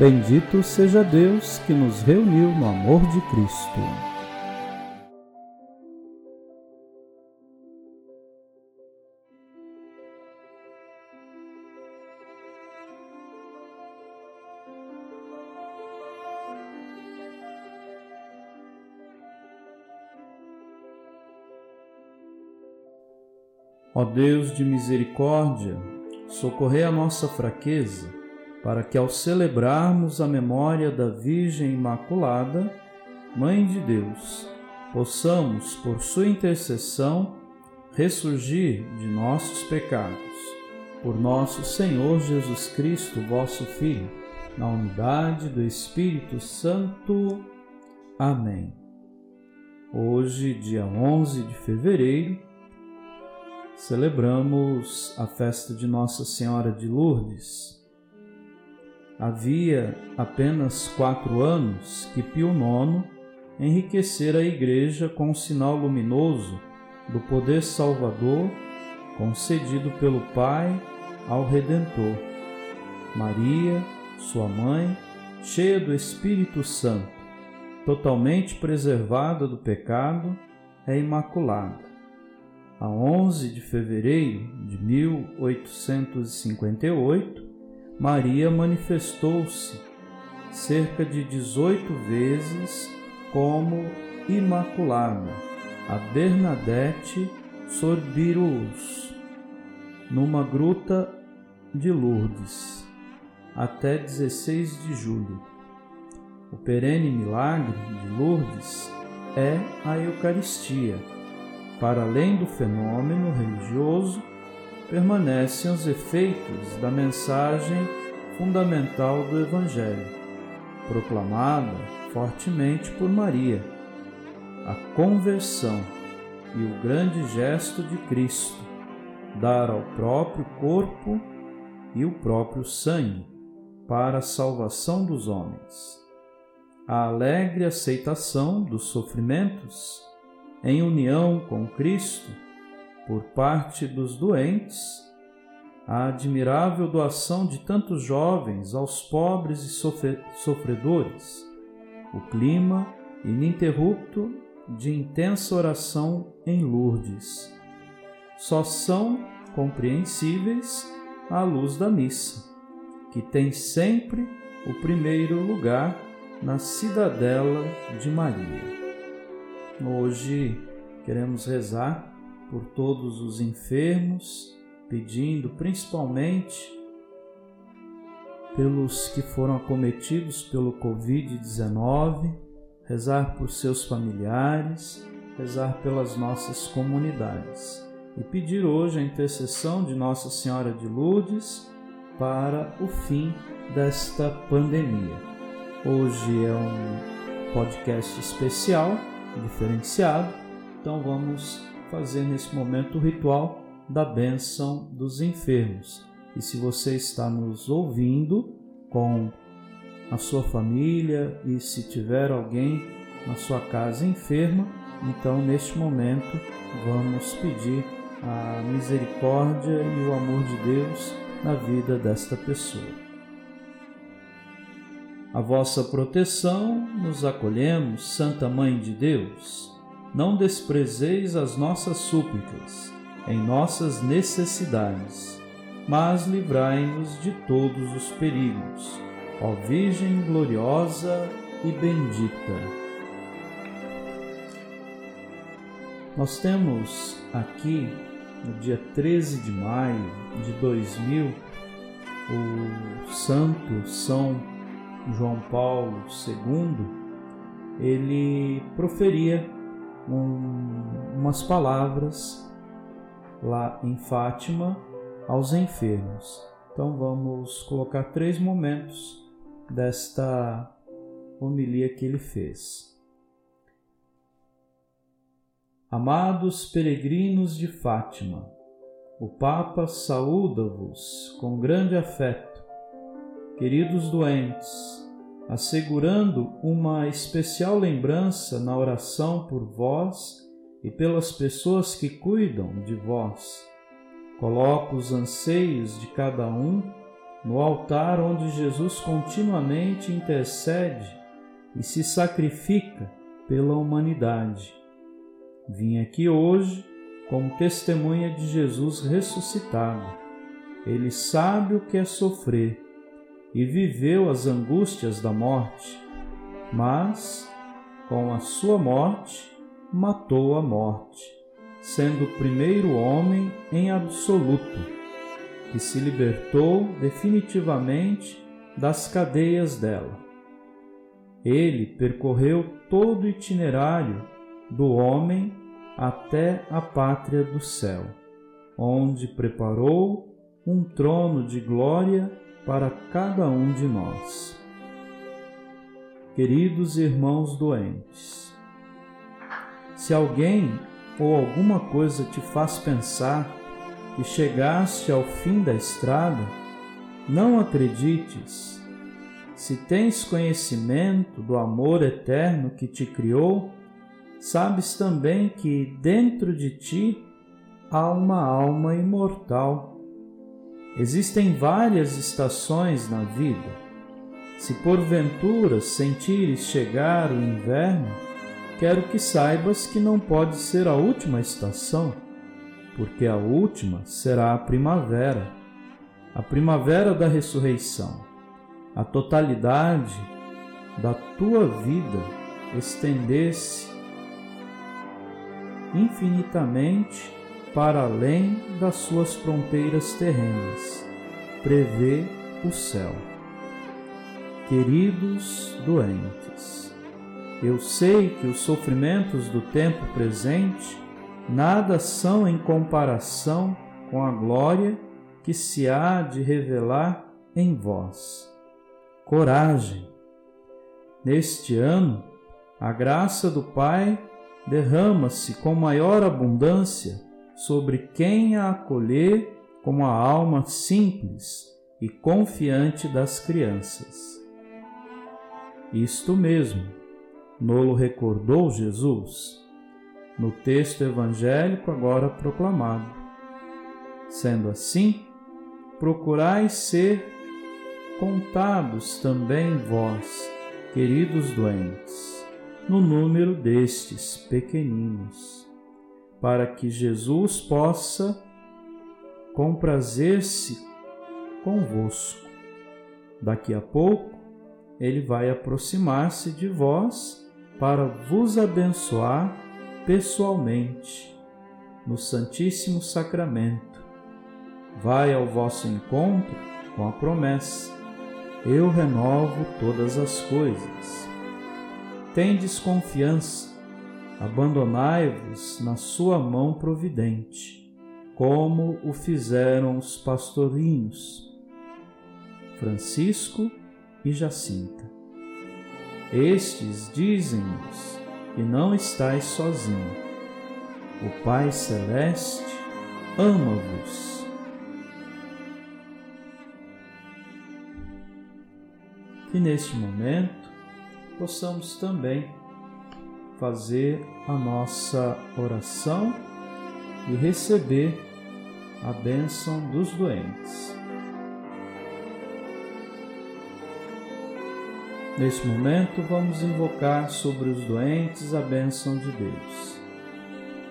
Bendito seja Deus que nos reuniu no amor de Cristo. Ó Deus de misericórdia, socorrei a nossa fraqueza, para que ao celebrarmos a memória da Virgem Imaculada, Mãe de Deus, possamos, por sua intercessão, ressurgir de nossos pecados. Por nosso Senhor Jesus Cristo, vosso Filho, na unidade do Espírito Santo. Amém. Hoje, dia 11 de fevereiro, celebramos a festa de Nossa Senhora de Lourdes. Havia apenas quatro anos que Pio IX enriquecera a Igreja com o sinal luminoso do poder salvador concedido pelo Pai ao Redentor. Maria, sua mãe, cheia do Espírito Santo, totalmente preservada do pecado, é imaculada a 11 de fevereiro de 1858, Maria manifestou-se cerca de 18 vezes como Imaculada a Bernadette Sorbirus, numa gruta de Lourdes, até 16 de julho. O perene milagre de Lourdes é a Eucaristia para além do fenômeno religioso, permanecem os efeitos da mensagem fundamental do Evangelho, proclamada fortemente por Maria, a conversão e o grande gesto de Cristo, dar ao próprio corpo e o próprio sangue para a salvação dos homens. A alegre aceitação dos sofrimentos em união com Cristo por parte dos doentes, a admirável doação de tantos jovens aos pobres e sofredores, o clima ininterrupto de intensa oração em Lourdes, só são compreensíveis à luz da missa, que tem sempre o primeiro lugar na cidadela de Maria. Hoje queremos rezar por todos os enfermos, pedindo principalmente pelos que foram acometidos pelo Covid-19, rezar por seus familiares, rezar pelas nossas comunidades e pedir hoje a intercessão de Nossa Senhora de Lourdes para o fim desta pandemia. Hoje é um podcast especial diferenciado. Então vamos fazer nesse momento o ritual da bênção dos enfermos. E se você está nos ouvindo com a sua família e se tiver alguém na sua casa enferma, então neste momento vamos pedir a misericórdia e o amor de Deus na vida desta pessoa. A vossa proteção nos acolhemos, Santa Mãe de Deus. Não desprezeis as nossas súplicas em nossas necessidades, mas livrai-nos de todos os perigos. Ó Virgem gloriosa e bendita. Nós temos aqui, no dia 13 de maio de 2000, o Santo São João Paulo II, ele proferia um, umas palavras lá em Fátima aos enfermos. Então vamos colocar três momentos desta homilia que ele fez. Amados peregrinos de Fátima, o Papa saúda-vos com grande afeto. Queridos doentes, assegurando uma especial lembrança na oração por vós e pelas pessoas que cuidam de vós. Coloco os anseios de cada um no altar onde Jesus continuamente intercede e se sacrifica pela humanidade Vim aqui hoje como testemunha de Jesus ressuscitado. Ele sabe o que é sofrer e viveu as angústias da morte, mas com a sua morte matou a morte, sendo o primeiro homem em absoluto que se libertou definitivamente das cadeias dela. Ele percorreu todo o itinerário do homem até a pátria do céu, onde preparou um trono de glória para cada um de nós. Queridos irmãos doentes, se alguém ou alguma coisa te faz pensar que chegaste ao fim da estrada, não acredites. Se tens conhecimento do amor eterno que te criou, sabes também que dentro de ti há uma alma imortal. Existem várias estações na vida. Se porventura sentires chegar o inverno, quero que saibas que não pode ser a última estação, porque a última será a primavera, a primavera da ressurreição, a totalidade da tua vida estender-se infinitamente para além das suas fronteiras terrenas, prevê o céu. Queridos doentes, eu sei que os sofrimentos do tempo presente nada são em comparação com a glória que se há de revelar em vós. Coragem! Neste ano, a graça do Pai derrama-se com maior abundância sobre quem a acolher como a alma simples e confiante das crianças. Isto mesmo, nolo recordou Jesus no texto evangélico agora proclamado. Sendo assim, procurai ser contados também vós, queridos doentes no número destes pequeninos, para que Jesus possa comprazer-se convosco. Daqui a pouco, ele vai aproximar-se de vós para vos abençoar pessoalmente no Santíssimo Sacramento. Vai ao vosso encontro com a promessa: Eu renovo todas as coisas tendes confiança, abandonai-vos na sua mão providente, como o fizeram os pastorinhos, Francisco e Jacinta. Estes dizem-nos que não estáis sozinho. O Pai Celeste ama-vos. Que neste momento possamos também fazer a nossa oração e receber a bênção dos doentes. Neste momento, vamos invocar sobre os doentes a bênção de Deus.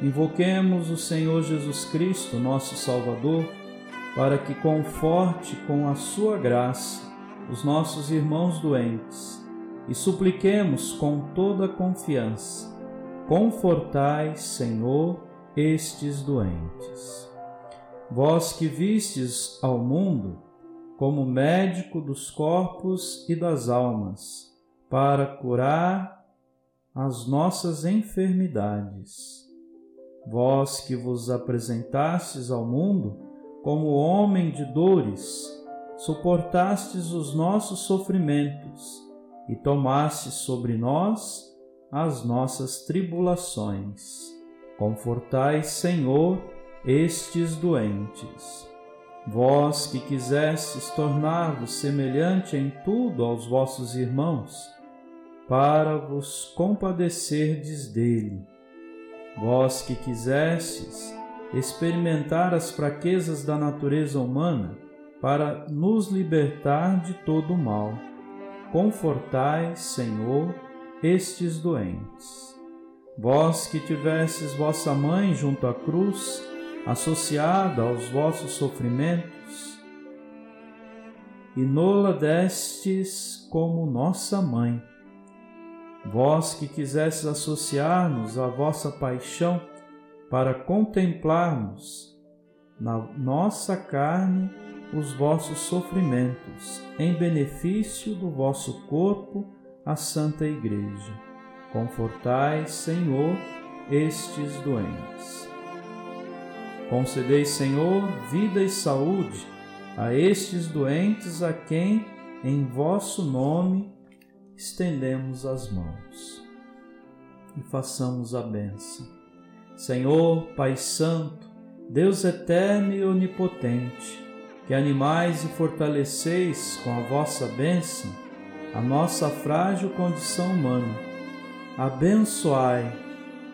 Invoquemos o Senhor Jesus Cristo, nosso Salvador, para que conforte com a sua graça os nossos irmãos doentes e supliquemos com toda confiança: Confortai, Senhor, estes doentes. Vós que vistes ao mundo como médico dos corpos e das almas, para curar as nossas enfermidades. Vós que vos apresentastes ao mundo como homem de dores, suportastes os nossos sofrimentos e tomaste sobre nós as nossas tribulações. Confortai, Senhor, estes doentes. Vós que quisestes tornar-vos semelhante em tudo aos vossos irmãos, para vos compadecerdes dele. Vós que quisestes experimentar as fraquezas da natureza humana, para nos libertar de todo o mal. Confortai, Senhor, estes doentes. Vós que tivestes vossa mãe junto à cruz, associada aos vossos sofrimentos, e nola destes como nossa mãe. Vós que quisestes associar-nos à vossa paixão para contemplarmos na nossa carne os vossos sofrimentos, em benefício do vosso corpo, a Santa Igreja. Confortai, Senhor, estes doentes. Concedei, Senhor, vida e saúde a estes doentes a quem, em vosso nome, estendemos as mãos. E façamos a benção. Senhor, Pai Santo, Deus eterno e onipotente, que animais e fortaleceis com a vossa bênção a nossa frágil condição humana. Abençoai,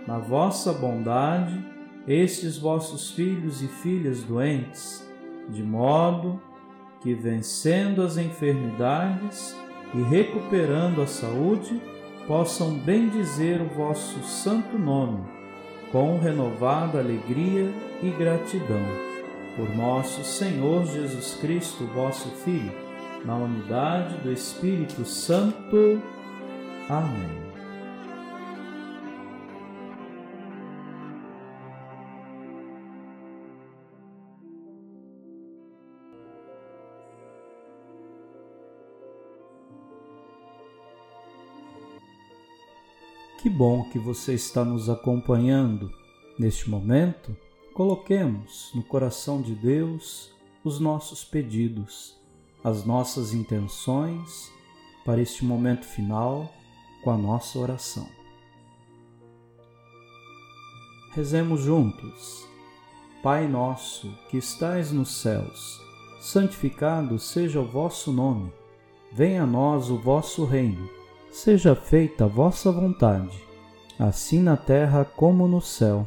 na vossa bondade, estes vossos filhos e filhas doentes, de modo que, vencendo as enfermidades e recuperando a saúde, possam bendizer o vosso santo nome, com renovada alegria e gratidão por nosso Senhor Jesus Cristo, vosso Filho, na unidade do Espírito Santo. Amém. Que bom que você está nos acompanhando neste momento Coloquemos no coração de Deus os nossos pedidos, as nossas intenções para este momento final com a nossa oração. Rezemos juntos. Pai nosso que estais nos céus, santificado seja o vosso nome. Venha a nós o vosso reino. Seja feita a vossa vontade, assim na terra como no céu.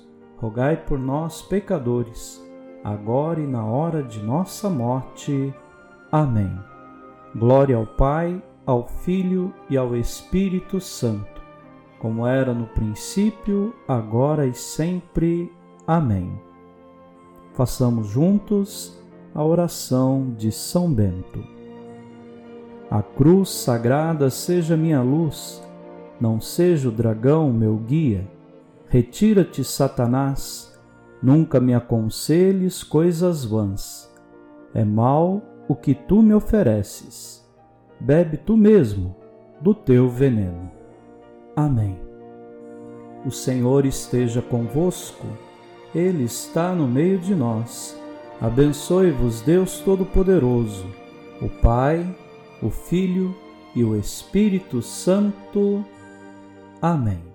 rogai por nós, pecadores, agora e na hora de nossa morte. Amém. Glória ao Pai, ao Filho e ao Espírito Santo, como era no princípio, agora e sempre. Amém. Façamos juntos a oração de São Bento. A cruz sagrada seja minha luz, não seja o dragão meu guia Retira-te, Satanás, nunca me aconselhes coisas vãs. É mal o que tu me ofereces. Bebe tu mesmo do teu veneno. Amém. O Senhor esteja convosco, Ele está no meio de nós. Abençoe-vos, Deus Todo-Poderoso, o Pai, o Filho e o Espírito Santo. Amém.